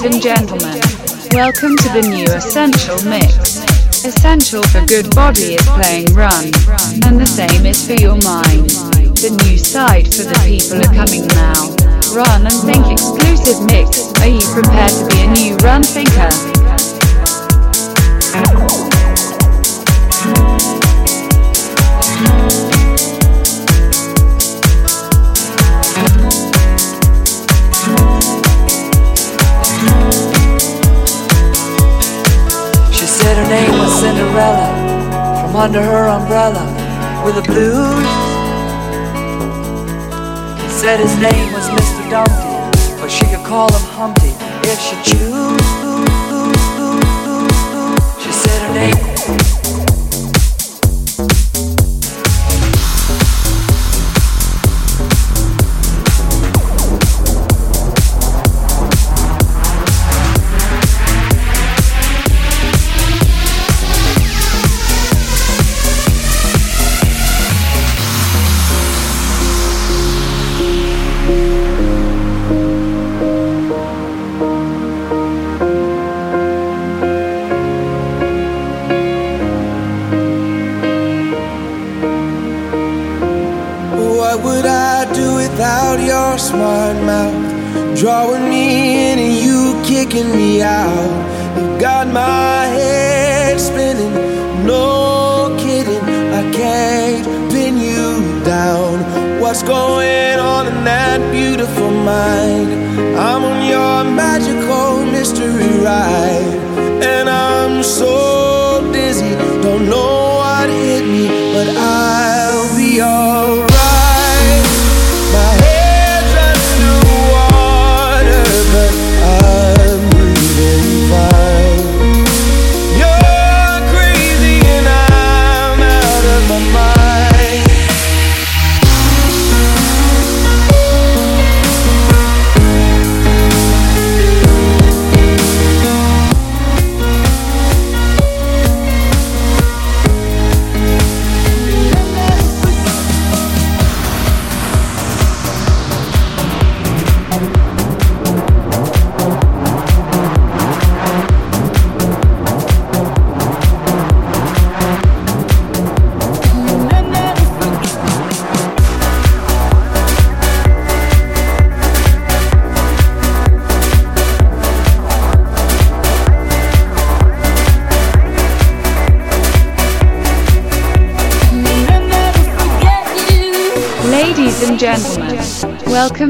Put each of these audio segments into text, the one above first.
Ladies and gentlemen, welcome to the new Essential Mix. Essential for good body is playing Run, and the same is for your mind. The new side for the people are coming now. Run and Think exclusive mix. Are you prepared to be a new Run thinker? Cinderella from under her umbrella with the blues. Said his name was Mr. Dumpty, but she could call him Humpty if she choose. She said her name.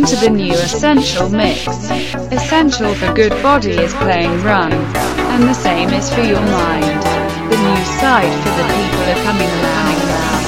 Welcome to the new Essential Mix. Essential for good body is playing Run, and the same is for your mind. The new side for the people are coming and coming now.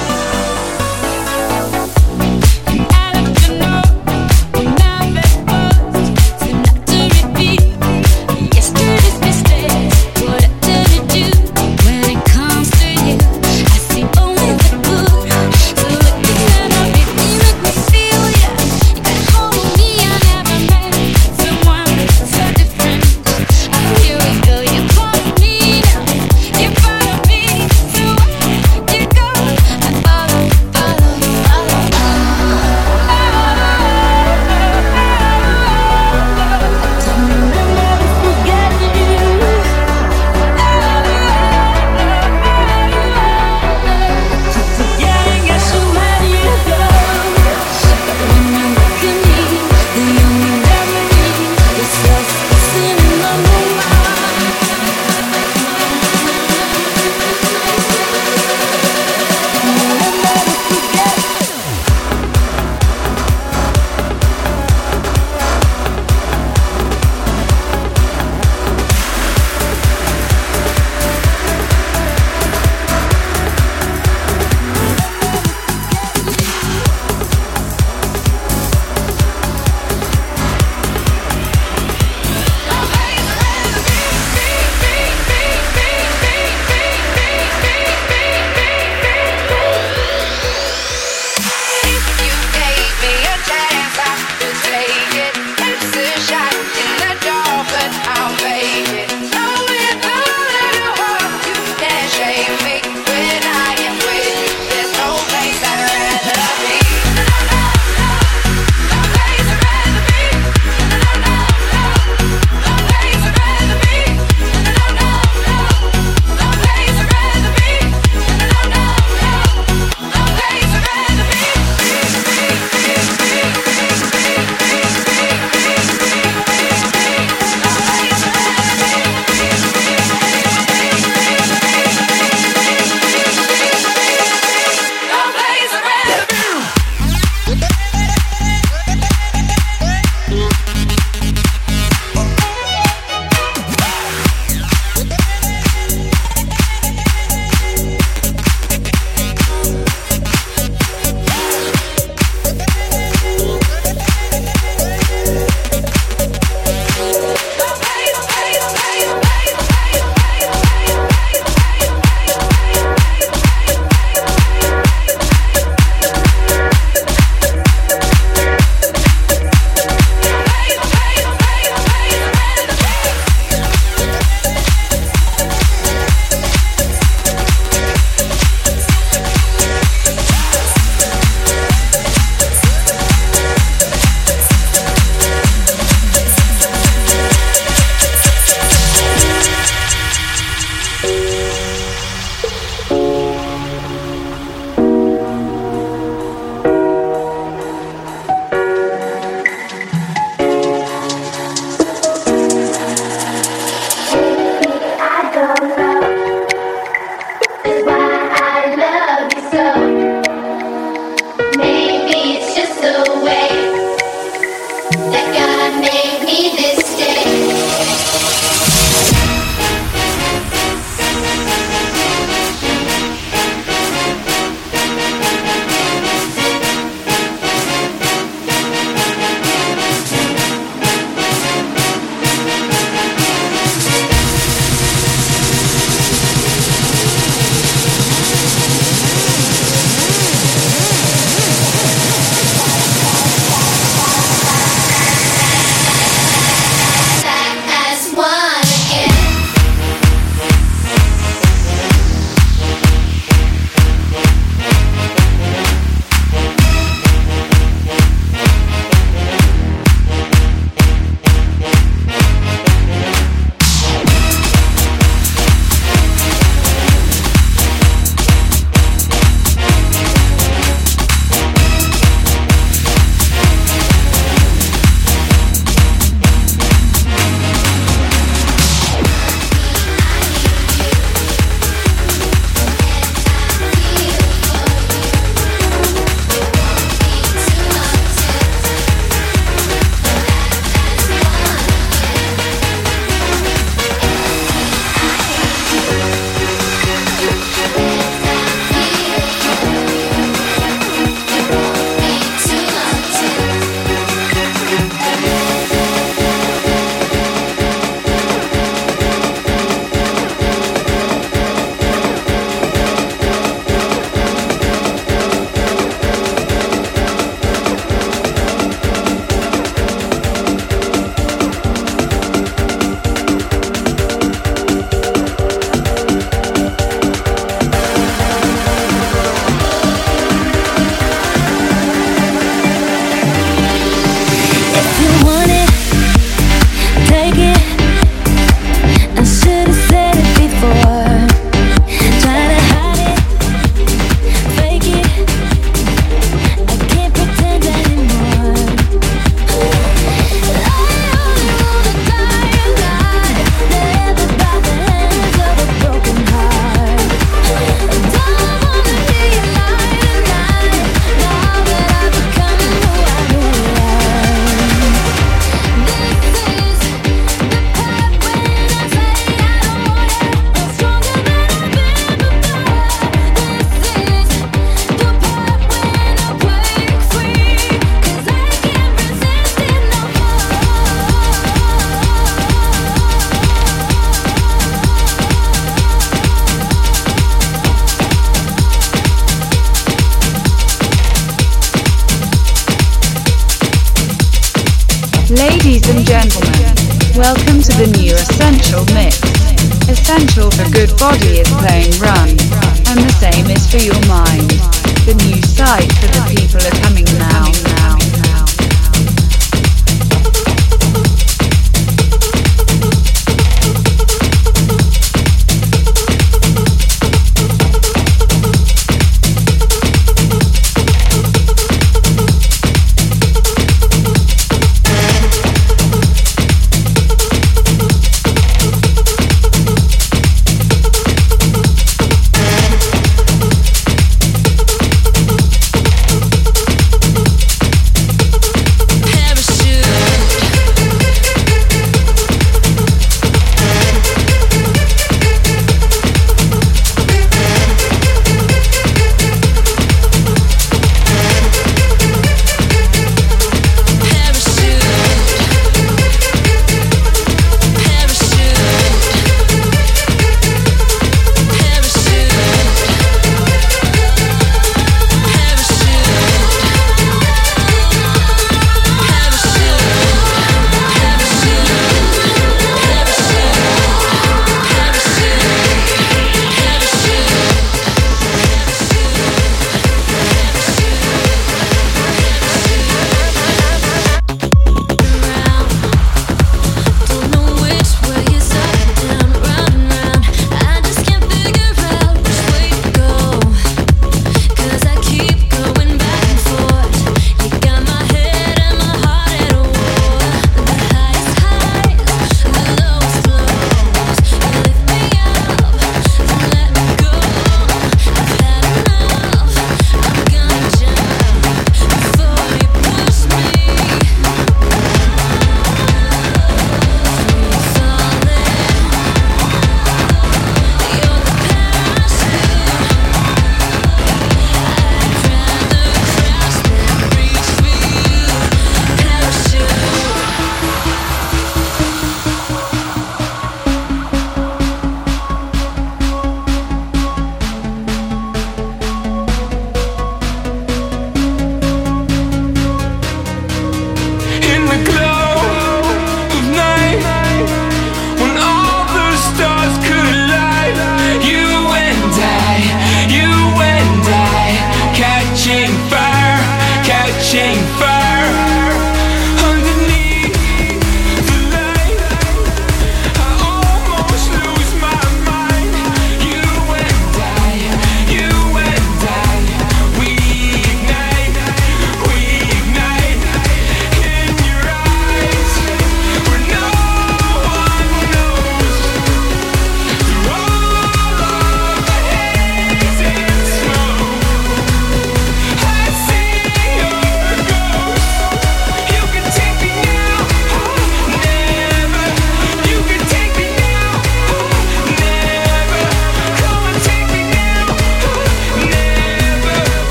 Body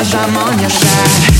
yours, I'm on your side.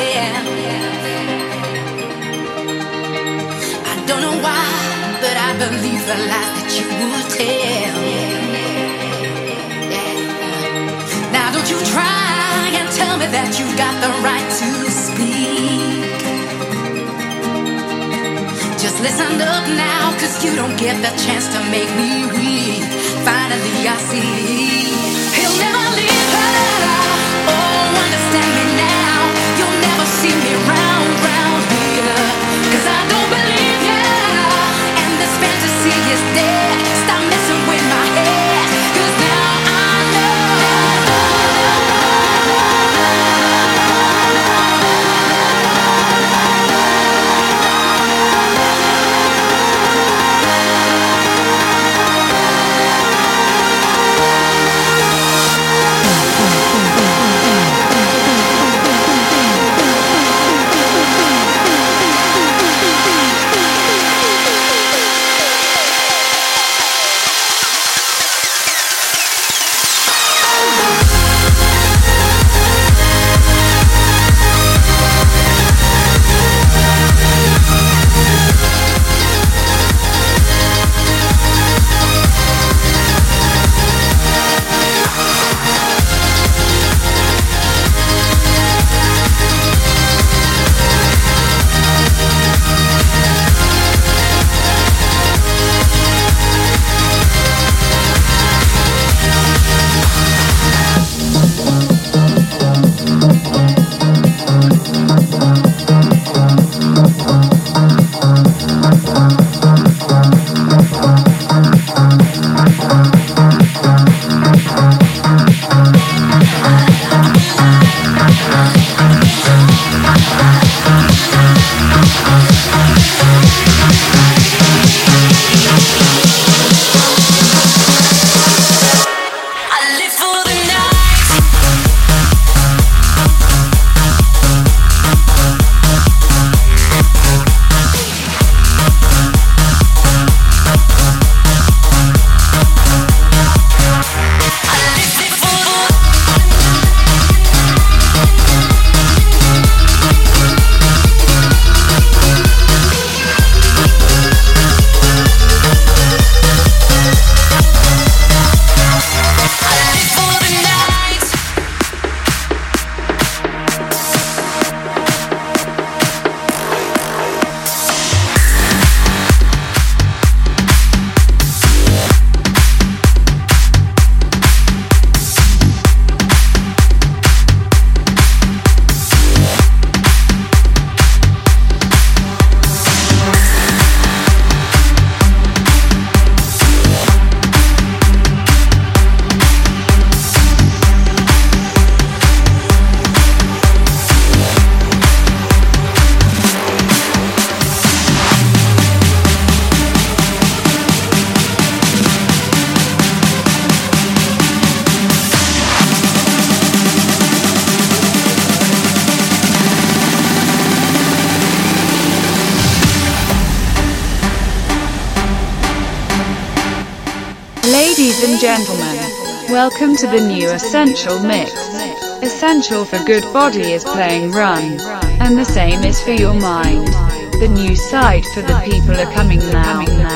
I don't know why, but I believe the lies that you will tell. Now, don't you try and tell me that you've got the right to speak. Just listen up now, cause you don't get the chance to make me weak. Finally, I see. He'll never leave her. Oh, understand. Stop me. Welcome to the new Essential Mix. Essential for Good Body is playing Run, and the same is for your mind. The new side for the people are coming now.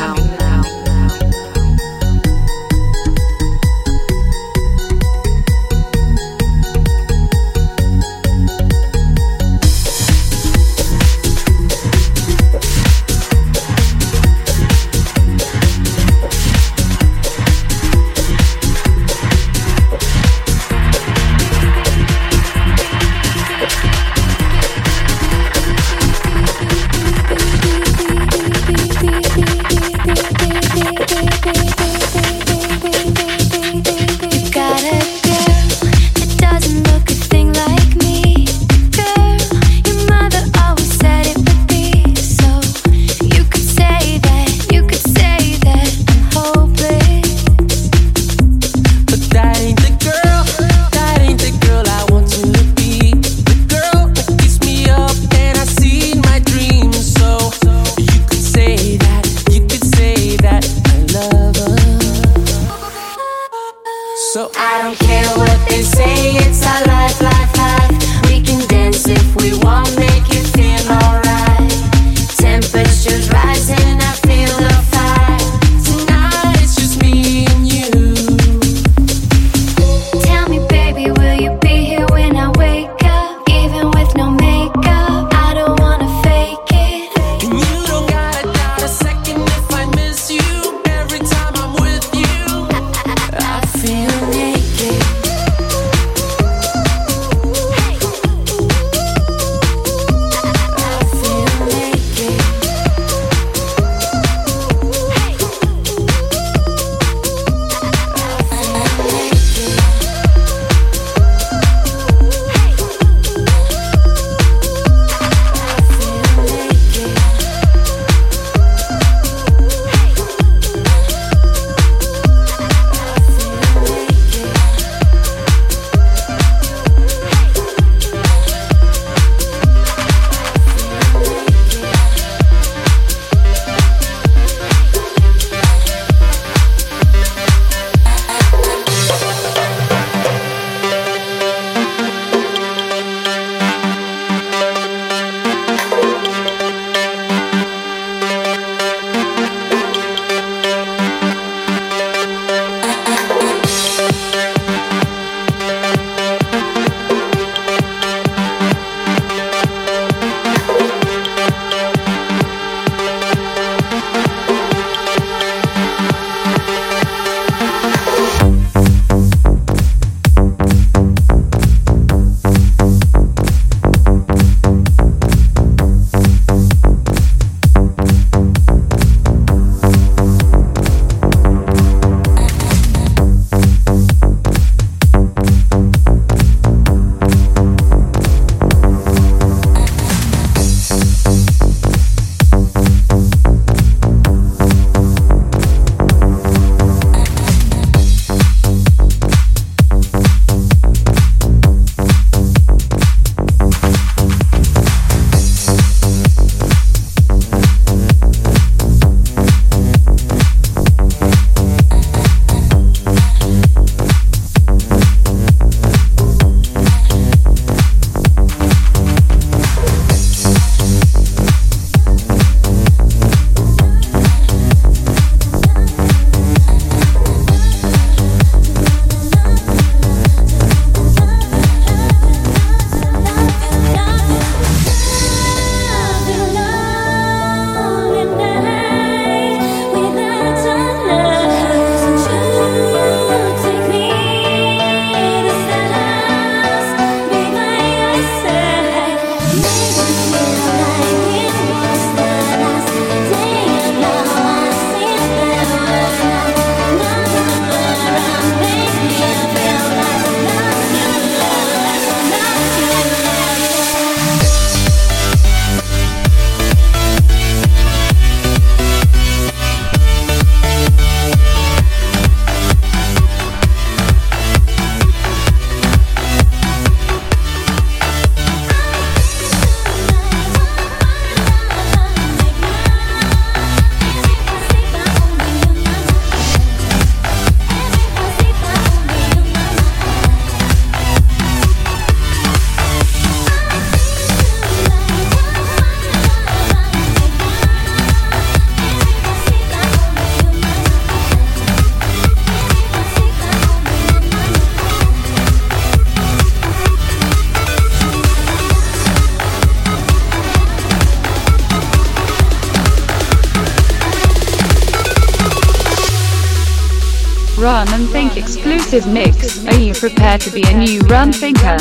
Run and Think exclusive mix. Are you prepared to be a new Run Thinker?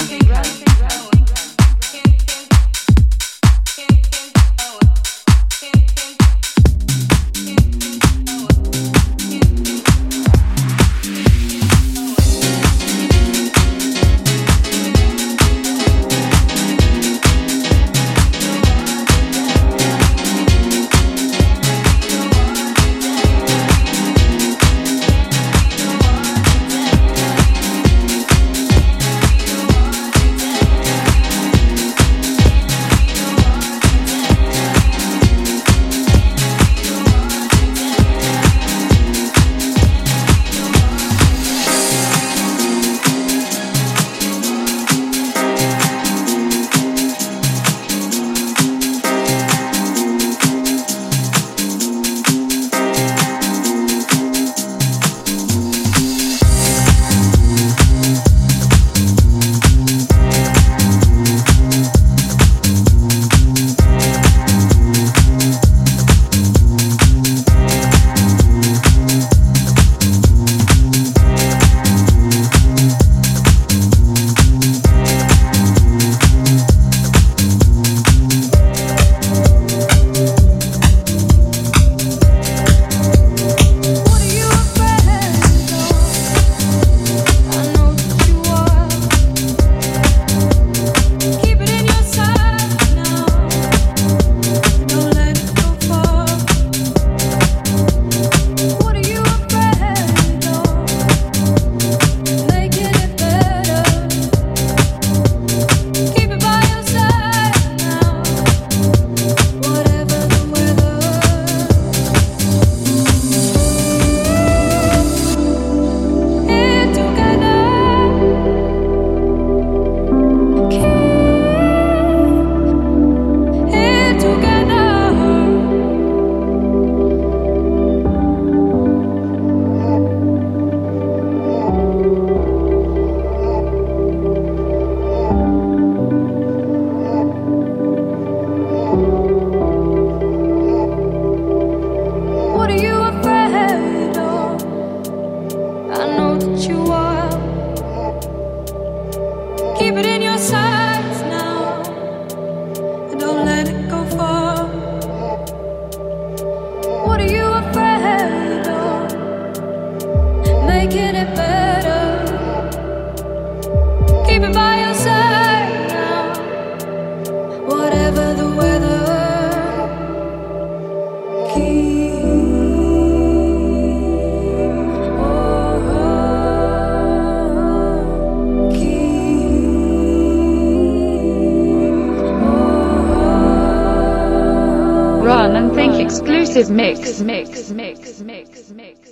Mix, mix, mix, mix, mix, mix.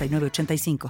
8985.